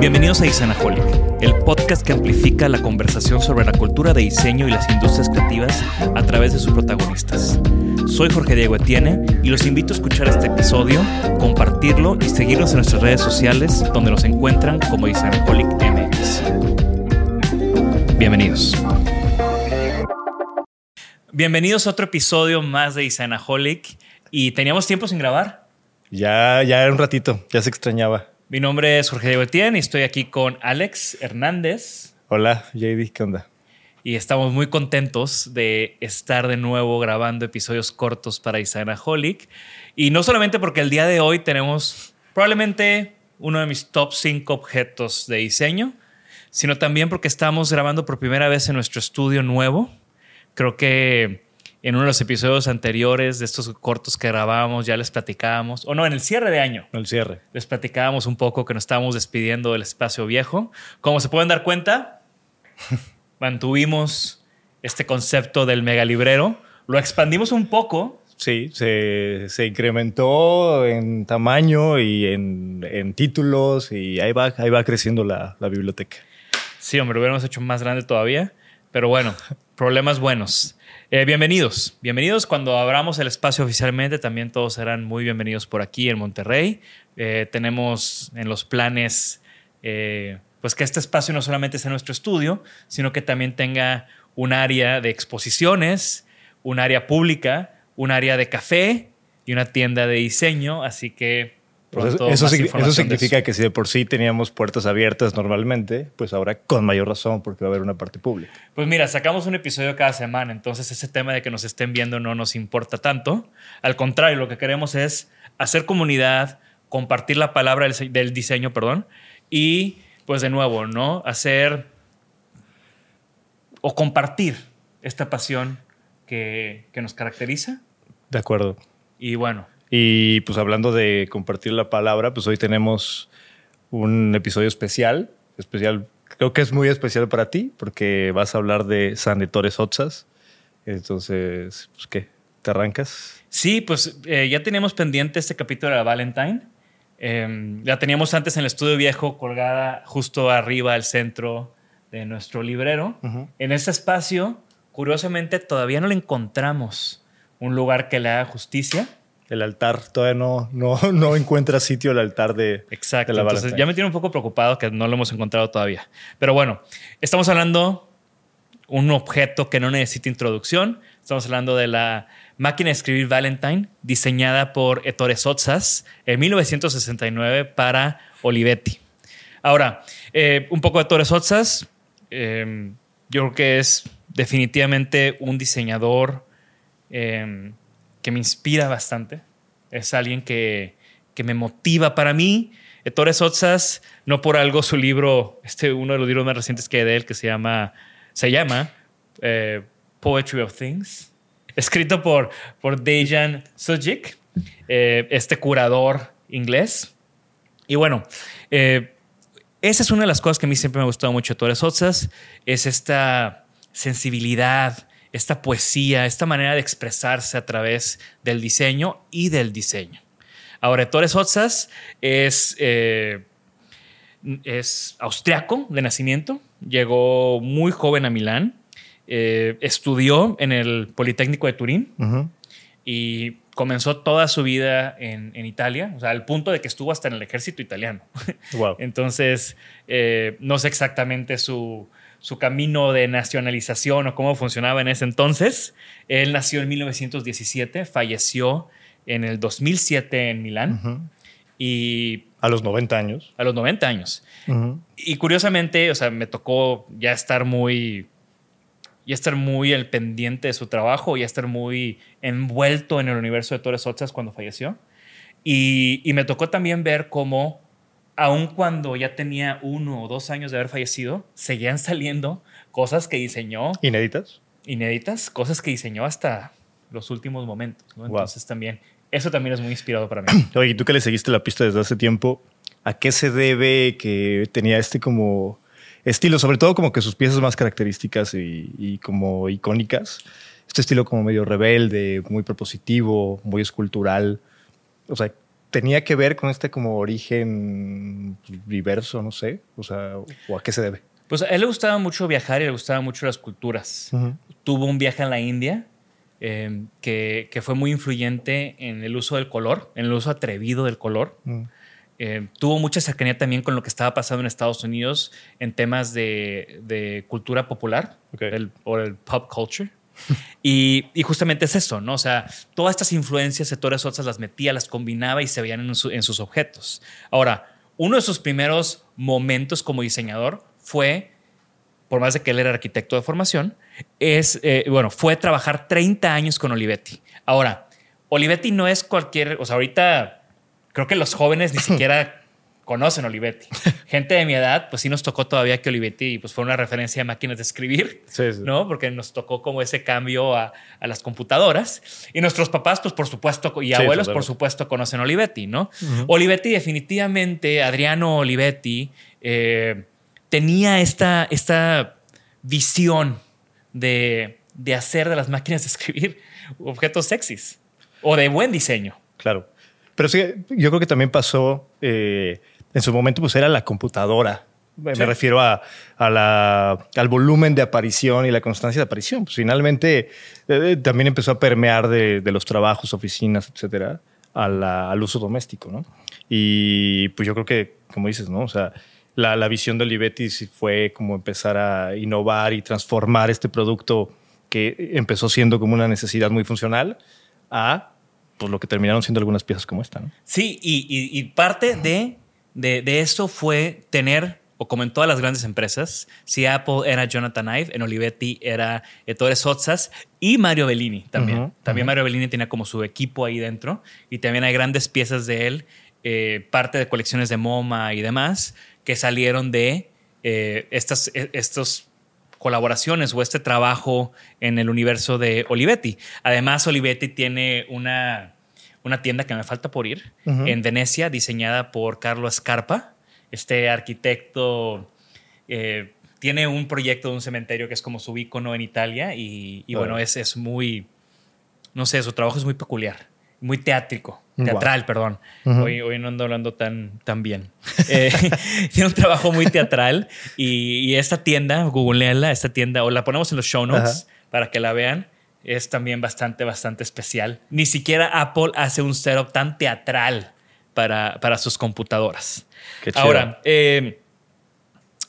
Bienvenidos a Isanaholic, el podcast que amplifica la conversación sobre la cultura de diseño y las industrias creativas a través de sus protagonistas. Soy Jorge Diego Etienne y los invito a escuchar este episodio, compartirlo y seguirnos en nuestras redes sociales donde nos encuentran como Isanaholic MX. Bienvenidos. Bienvenidos a otro episodio más de Isanaholic y teníamos tiempo sin grabar. Ya, ya era un ratito, ya se extrañaba. Mi nombre es Jorge Diego Etienne y estoy aquí con Alex Hernández. Hola, JD, ¿qué onda? Y estamos muy contentos de estar de nuevo grabando episodios cortos para Isanaholic. Y no solamente porque el día de hoy tenemos probablemente uno de mis top 5 objetos de diseño, sino también porque estamos grabando por primera vez en nuestro estudio nuevo. Creo que en uno de los episodios anteriores de estos cortos que grabábamos ya les platicábamos, o no, en el cierre de año. El cierre. Les platicábamos un poco que nos estábamos despidiendo del espacio viejo. Como se pueden dar cuenta, mantuvimos este concepto del megalibrero, lo expandimos un poco. Sí, se, se incrementó en tamaño y en, en, títulos y ahí va, ahí va creciendo la, la biblioteca. Sí, hombre, lo hubiéramos hecho más grande todavía, pero bueno, problemas buenos. Eh, bienvenidos, bienvenidos. Cuando abramos el espacio oficialmente, también todos serán muy bienvenidos por aquí en Monterrey. Eh, tenemos en los planes, eh, pues que este espacio no solamente sea nuestro estudio, sino que también tenga un área de exposiciones, un área pública, un área de café y una tienda de diseño. Así que pues eso, eso, eso, significa que si de por sí teníamos puertas abiertas normalmente, pues ahora con mayor razón porque va a haber una parte pública. Pues mira, sacamos un episodio cada semana, entonces ese tema de que nos estén viendo no nos importa tanto. Al contrario, lo que queremos es hacer comunidad, compartir la palabra del, del diseño, perdón, y pues de nuevo, ¿no? Hacer o compartir esta pasión que, que nos caracteriza. De acuerdo. Y bueno, y pues hablando de compartir la palabra, pues hoy tenemos un episodio especial, especial, creo que es muy especial para ti, porque vas a hablar de San Ettores Otsas. Entonces, pues qué, ¿te arrancas? Sí, pues eh, ya teníamos pendiente este capítulo de la Valentine. Eh, la teníamos antes en el estudio viejo, colgada justo arriba al centro de nuestro librero. Uh -huh. En este espacio, curiosamente, todavía no le encontramos un lugar que le haga justicia el altar. Todavía no, no, no encuentra sitio el altar de, Exacto. de la Entonces, ya me tiene un poco preocupado que no lo hemos encontrado todavía. Pero bueno, estamos hablando un objeto que no necesita introducción. Estamos hablando de la máquina de escribir Valentine, diseñada por Ettore Sotzas en 1969 para Olivetti. Ahora, eh, un poco de Ettore Sotzas. Eh, yo creo que es definitivamente un diseñador eh, que me inspira bastante. Es alguien que, que me motiva para mí. Ettore Sotzas, no por algo su libro, este uno de los libros más recientes que hay de él, que se llama, se llama eh, Poetry of Things, escrito por, por Dejan Sujic, eh, este curador inglés. Y bueno, eh, esa es una de las cosas que a mí siempre me ha gustado mucho de Ettore Sotzas, es esta sensibilidad, esta poesía, esta manera de expresarse a través del diseño y del diseño. Ahora, Ettore Sotzas es, eh, es austriaco de nacimiento, llegó muy joven a Milán, eh, estudió en el Politécnico de Turín y comenzó toda su vida en, en Italia, o sea, al punto de que estuvo hasta en el ejército italiano. Wow. Entonces, eh, no sé exactamente su, su camino de nacionalización o cómo funcionaba en ese entonces. Él nació en 1917, falleció en el 2007 en Milán y A los 90 años. a los 90 años. Y curiosamente, o sea, me tocó ya estar muy, ya estar muy al pendiente de su trabajo, ya estar muy envuelto en el universo de Torres Otzas cuando falleció. Y, y me tocó también ver cómo, aun cuando ya tenía uno o dos años de haber fallecido, seguían saliendo cosas que diseñó ¿Inéditas? inéditas, cosas que diseñó hasta los últimos momentos. ¿no? Wow. Entonces también, eso también es muy inspirador para mí. Oye, y tú que le seguiste la pista desde hace tiempo, ¿a qué se debe que tenía este como estilo? Sobre todo como que sus piezas más características y, y como icónicas. Este estilo como medio rebelde, muy propositivo, muy escultural. O sea, tenía que ver con este como origen diverso, no sé. O sea, ¿o a qué se debe? Pues a él le gustaba mucho viajar y le gustaban mucho las culturas. Tuvo un viaje a la India eh, que, que fue muy influyente en el uso del color, en el uso atrevido del color. Eh, tuvo mucha cercanía también con lo que estaba pasando en Estados Unidos en temas de, de cultura popular el- o el pop culture. Y, y justamente es eso, ¿no? O sea, todas estas influencias de Torres Sotzas las metía, las combinaba y se veían en, su- en sus objetos. Ahora, uno de sus primeros momentos como diseñador fue, por más de que él era arquitecto de formación, es, eh, bueno, fue trabajar 30 años con Olivetti. Ahora, Olivetti no es cualquier, o sea, ahorita creo que los jóvenes ni siquiera conocen Olivetti. Gente de mi edad, pues sí nos tocó todavía que Olivetti pues, fue una referencia a máquinas de escribir, Sí, sí. ¿no? Porque nos tocó como ese cambio a, a las computadoras. Y nuestros papás, pues por supuesto, y Sí, abuelos, por supuesto, conocen Olivetti, ¿no? Olivetti definitivamente, Adriano Olivetti, eh, tenía esta, esta visión de, de hacer de las máquinas de escribir objetos sexys o de buen diseño. Claro. Pero sí, yo creo que también pasó, eh, en su momento, pues era la computadora. Me Sí. refiero a, a la- al volumen de aparición y la constancia de aparición. Pues finalmente eh, también empezó a permear de, de los trabajos, oficinas, etcétera, a la- al uso doméstico, ¿no? Y pues yo creo que, como dices, ¿no? O sea, la, la visión de Olivetti fue como empezar a innovar y transformar este producto que empezó siendo como una necesidad muy funcional a pues, lo que terminaron siendo algunas piezas como esta, ¿no? Sí, y, y- y parte de, de, de eso fue tener, o como en todas las grandes empresas, si Apple era Jonathan Ive, en Olivetti era Ettore Sotzas y Mario Bellini también. También Mario Bellini tenía como su equipo ahí dentro y también hay grandes piezas de él, eh, parte de colecciones de MoMA y demás, que salieron de eh, estas, eh, estos colaboraciones o este trabajo en el universo de Olivetti. Además, Olivetti tiene una, una tienda que me falta por ir en Venecia, diseñada por Carlo Scarpa, este arquitecto. eh, tiene un proyecto de un cementerio que es como su ícono en Italia y, y bueno, es, es muy, no sé, su trabajo es muy peculiar, muy teátrico, teatral, perdón. Hoy, hoy no ando hablando tan, tan bien. Eh, tiene un trabajo muy teatral y, y esta tienda, googleala, esta tienda, o la ponemos en los show notes para que la vean. Es también bastante, bastante especial. Ni siquiera Apple hace un setup tan teatral para, para sus computadoras. Qué chido. Ahora, eh,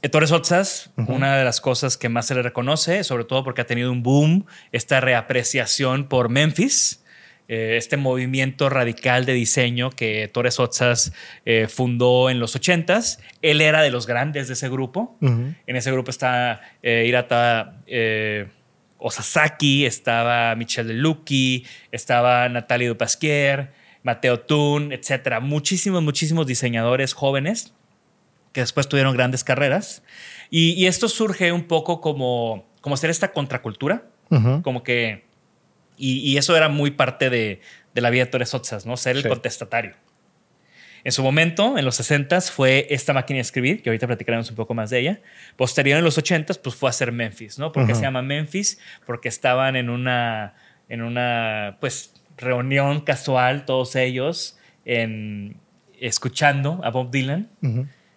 Ettore Sotzas, una de las cosas que más se le reconoce, sobre todo porque ha tenido un boom, esta reapreciación por Memphis, eh, este movimiento radical de diseño que Ettore Sotzas eh, fundó en los 80s. Él era de los grandes de ese grupo. En ese grupo está eh, Hirata eh, Osasaki, estaba Michelle Lucky, estaba Natalie Dupasquier, Mateo Tun, etcétera. Muchísimos, muchísimos diseñadores jóvenes que después tuvieron grandes carreras. Y, esto surge un poco como, como hacer esta contracultura, como que... Y, eso era muy parte de, la vida de Torres Otsas, ¿no? Ser el contestatario. En su momento, en los 60 fue esta máquina de escribir, que ahorita platicaremos un poco más de ella. Posterior, en los 80 pues fue a ser Memphis, ¿no? ¿Por qué se llama Memphis? Porque estaban en una, en una, pues, reunión casual, todos ellos, en, escuchando a Bob Dylan.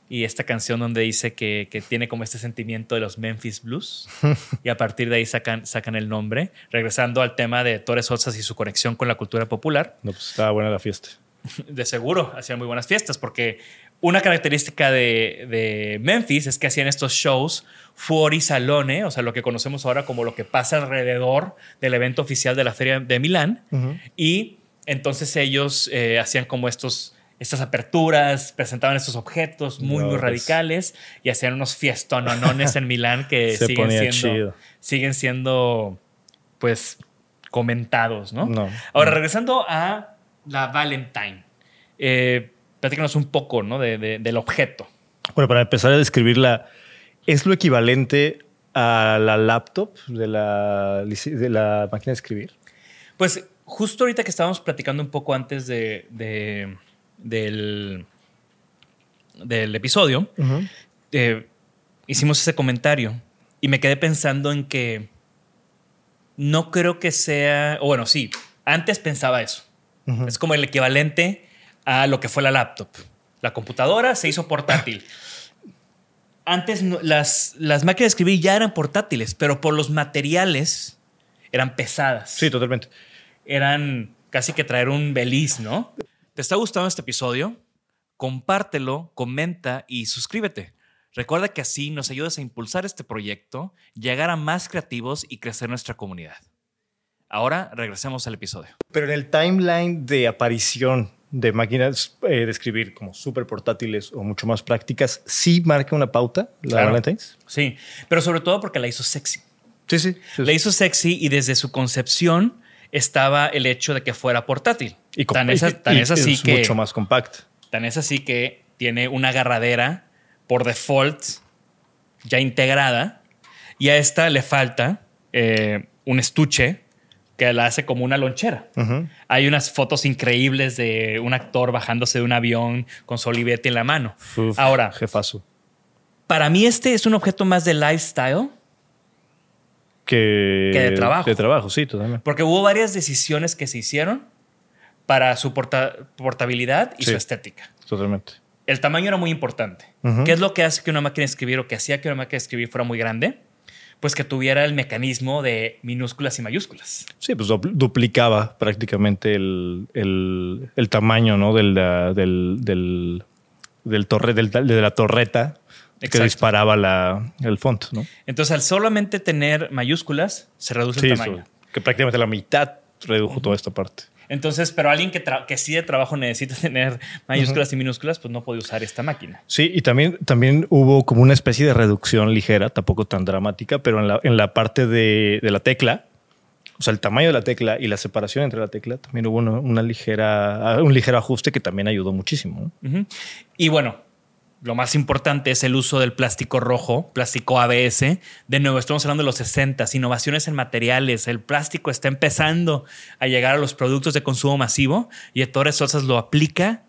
Y esta canción donde dice que, que, tiene como este sentimiento de los Memphis Blues. y a partir de ahí sacan, sacan el nombre. Regresando al tema de Torres Otsas y su conexión con la cultura popular. No, pues estaba buena la fiesta. De seguro hacían muy buenas fiestas, porque una característica de, Memphis es que hacían estos shows fuori salone, o sea, lo que conocemos ahora como lo que pasa alrededor del evento oficial de la Feria de Milán. Y entonces ellos eh, hacían como estos, estas aperturas, presentaban estos objetos muy, muy radicales y hacían unos fiestononones en Milán que siguen, siendo, siguen siendo, pues, comentados, ¿no? Ahora, regresando a la Valentine. Eh, platícanos un poco ¿no? del objeto. Bueno, para empezar a describirla, ¿es lo equivalente a la laptop de la, de la máquina de escribir? Pues justo ahorita que estábamos platicando un poco antes de, del, del episodio, eh, hicimos ese comentario y me quedé pensando en que no creo que sea, o bueno, sí, antes pensaba eso. Es como el equivalente a lo que fue la laptop. La computadora se hizo portátil. Antes las, las máquinas de escribir ya eran portátiles, pero por los materiales eran pesadas. Sí, totalmente. Eran casi que traer un beliz, ¿no? ¿Te está gustando este episodio? Compártelo, comenta y suscríbete. Recuerda que así nos ayudas a impulsar este proyecto, llegar a más creativos y crecer nuestra comunidad. Ahora regresemos al episodio. Pero en el timeline de aparición de máquinas eh, de escribir como súper portátiles o mucho más prácticas, ¿sí marca una pauta la Valentine's? Sí, pero sobre todo porque la hizo sexy. Sí, sí, La hizo sexy y desde su concepción estaba el hecho de que fuera portátil. Y tan es, así que... mucho más compacta. Tan es así que tiene una agarradera por default ya integrada y a esta le falta eh, un estuche que la hace como una lonchera. Hay unas fotos increíbles de un actor bajándose de un avión con su en la mano. Ahora, jefazo. Para mí este es un objeto más de lifestyle que, de trabajo. De trabajo, sí, totalmente. Porque hubo varias decisiones que se hicieron para su portabilidad y su estética. Totalmente. El tamaño era muy importante. ¿Qué es lo que hace que una máquina de escribir o que hacía que una máquina de escribir fuera muy grande? Pues que tuviera el mecanismo de minúsculas y mayúsculas. Sí, pues duplicaba prácticamente el, tamaño ¿no? del, del, del, torre, de la torreta que disparaba la, el font. ¿no? Entonces, al solamente tener mayúsculas, se reduce el tamaño. que prácticamente la mitad redujo toda esta parte. Entonces, pero alguien que, que sí de trabajo necesita tener mayúsculas y minúsculas, pues no puede usar esta máquina. Sí, y también, también hubo como una especie de reducción ligera, tampoco tan dramática, pero en la, en la parte de, la tecla, o sea, el tamaño de la tecla y la separación entre la tecla, también hubo una, ligera, un ligero ajuste que también ayudó muchísimo. Y bueno, lo más importante es el uso del plástico rojo, plástico ABS. De nuevo, estamos hablando de los 60, innovaciones en materiales. El plástico está empezando a llegar a los productos de consumo masivo y Torres Sosas lo aplica.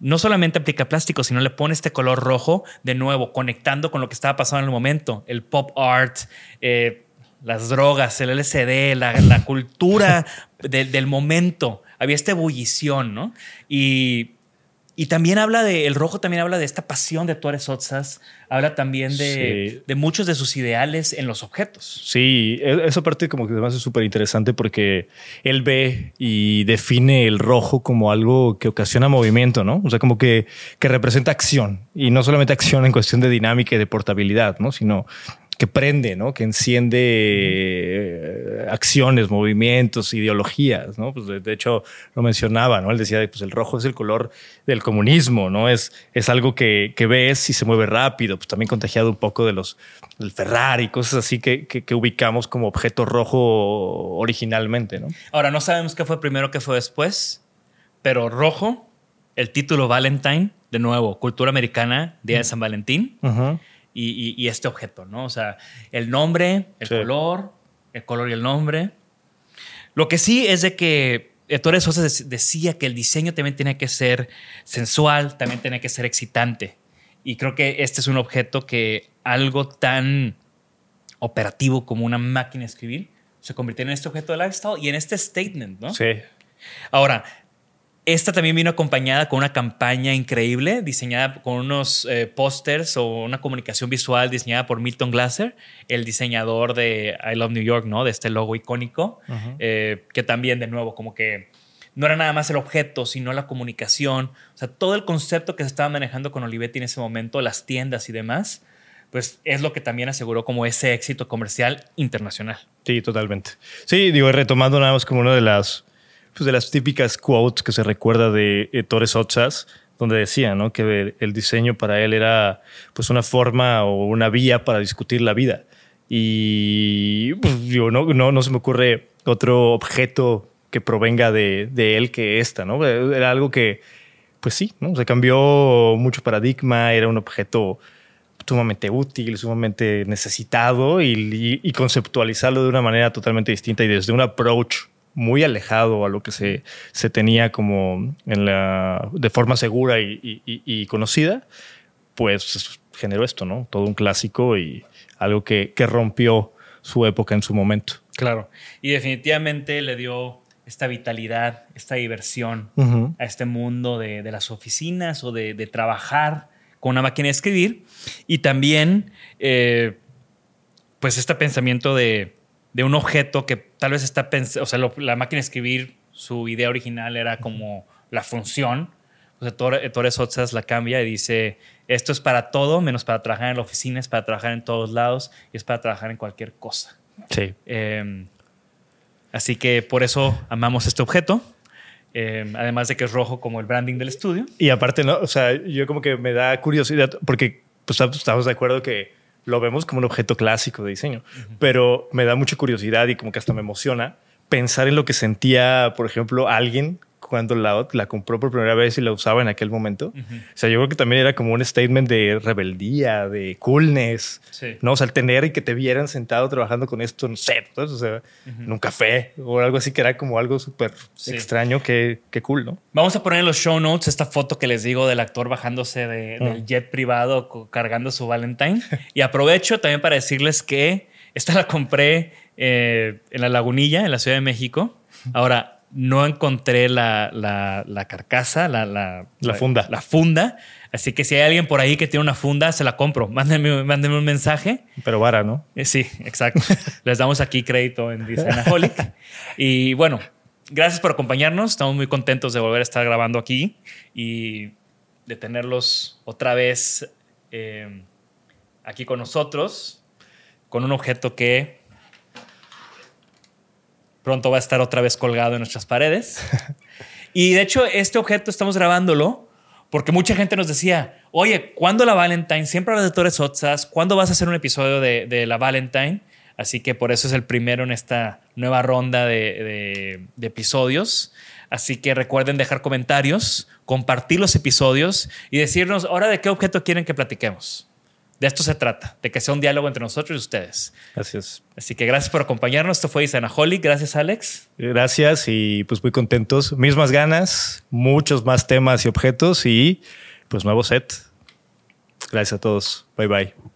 No solamente aplica plástico, sino le pone este color rojo, de nuevo, conectando con lo que estaba pasando en el momento. El pop art, eh, las drogas, el LCD, la, cultura del momento. Había esta ebullición, ¿no? Y y también habla de, el rojo también habla de esta pasión de Torres Otsas, habla también de, de, muchos de sus ideales en los objetos. Sí, e, esa parte como que además es súper interesante porque él ve y define el rojo como algo que ocasiona movimiento, ¿no? O sea, como que, que representa acción y no solamente acción en cuestión de dinámica y de portabilidad, ¿no? Sino que prende, ¿no? Que enciende eh, acciones, movimientos, ideologías, ¿no? Pues de, hecho lo mencionaba, ¿no? Él decía, pues el rojo es el color del comunismo, ¿no? Es, es algo que, que ves y se mueve rápido, pues también contagiado un poco de los del Ferrari, cosas así que, que, ubicamos como objeto rojo originalmente, ¿no? Ahora, no sabemos qué fue primero, qué fue después, pero rojo, el título Valentine, de nuevo, cultura americana, Día de San Valentín. Y, y- y este objeto, ¿no? O sea, el nombre, el Sí. color, el color y el nombre. Lo que sí es de que Ettore Sosa dec- decía que el diseño también tenía que ser sensual, también tenía que ser excitante. Y creo que este es un objeto que algo tan operativo como una máquina de escribir se convirtió en este objeto de lifestyle y en este statement, ¿no? Sí. Ahora, esta también vino acompañada con una campaña increíble, diseñada con unos eh, pósters o una comunicación visual diseñada por Milton Glaser, el diseñador de I Love New York, ¿no? De este logo icónico, eh, que también, de nuevo, como que no era nada más el objeto, sino la comunicación, o sea, todo el concepto que se estaba manejando con Olivetti en ese momento, las tiendas y demás, pues es lo que también aseguró como ese éxito comercial internacional. Sí, totalmente. Sí, digo, retomando nada más como una de las, pues de las típicas quotes que se recuerda de eh, Torres Otsas, donde decía ¿no? que el, diseño para él era pues una forma o una vía para discutir la vida. Y pues, no, no, no se me ocurre otro objeto que provenga de, de él que esta, ¿no? Era algo que, pues sí, ¿no? Se cambió mucho paradigma, era un objeto sumamente útil, sumamente necesitado y, y- y conceptualizarlo de una manera totalmente distinta y desde un approach muy alejado a lo que se, se tenía como en la, de forma segura y, y- y- y conocida, pues generó esto, ¿no? Todo un clásico y algo que, que rompió su época en su momento. Claro. Y definitivamente le dio esta vitalidad, esta diversión a este mundo de, de las oficinas o de, de trabajar con una máquina de escribir. Y también, eh, pues, este pensamiento de, de un objeto que tal vez está pensando, o sea, lo- la máquina de escribir, su idea original era como la función. O sea, Torres Torres Otsas la cambia y dice, esto es para todo, menos para trabajar en la oficina, es para trabajar en todos lados y es para trabajar en cualquier cosa. Sí. Eh, así que por eso amamos este objeto. Eh, además de que es rojo como el branding del estudio. Y aparte, ¿no? O sea, yo como que me da curiosidad, porque pues, estamos de acuerdo que lo vemos como un objeto clásico de diseño, pero me da mucha curiosidad y como que hasta me emociona pensar en lo que sentía, por ejemplo, alguien cuando la, la compró por primera vez y la usaba en aquel momento. O sea, yo creo que también era como un statement de rebeldía, de coolness, Sí. ¿no? O sea, el tener y que te vieran sentado trabajando con esto, no sé, ¿sabes? o sea, en un café o algo así que era como algo súper Sí. extraño, que, que cool, ¿no? Vamos a poner en los show notes esta foto que les digo del actor bajándose de- del jet privado cargando su Valentine. Y aprovecho también para decirles que esta la compré eh, en la Lagunilla, en la Ciudad de México. Ahora, no encontré la, la- la carcasa, la, la, La funda. La funda. Así que si hay alguien por ahí que tiene una funda, se la compro. Mándenme, mándenme un mensaje. Pero vara, ¿no? Eh, Sí, exacto. Les damos aquí crédito en Designaholic. Y bueno, gracias por acompañarnos. Estamos muy contentos de volver a estar grabando aquí y de tenerlos otra vez eh, aquí con nosotros, con un objeto que pronto va a estar otra vez colgado en nuestras paredes. Y de hecho, este objeto estamos grabándolo porque mucha gente nos decía, oye, ¿cuándo la Valentine? Siempre hablas de Torres Otsas. ¿Cuándo vas a hacer un episodio de, de la Valentine? Así que por eso es el primero en esta nueva ronda de, de- de episodios. Así que recuerden dejar comentarios, compartir los episodios y decirnos ahora de qué objeto quieren que platiquemos. De esto se trata, de que sea un diálogo entre nosotros y ustedes. Gracias. Así que gracias por acompañarnos. Esto fue Isanaholic. Gracias, Alex. Gracias y pues muy contentos. Mismas ganas, muchos más temas y objetos y pues nuevo set. Gracias a todos. Bye bye.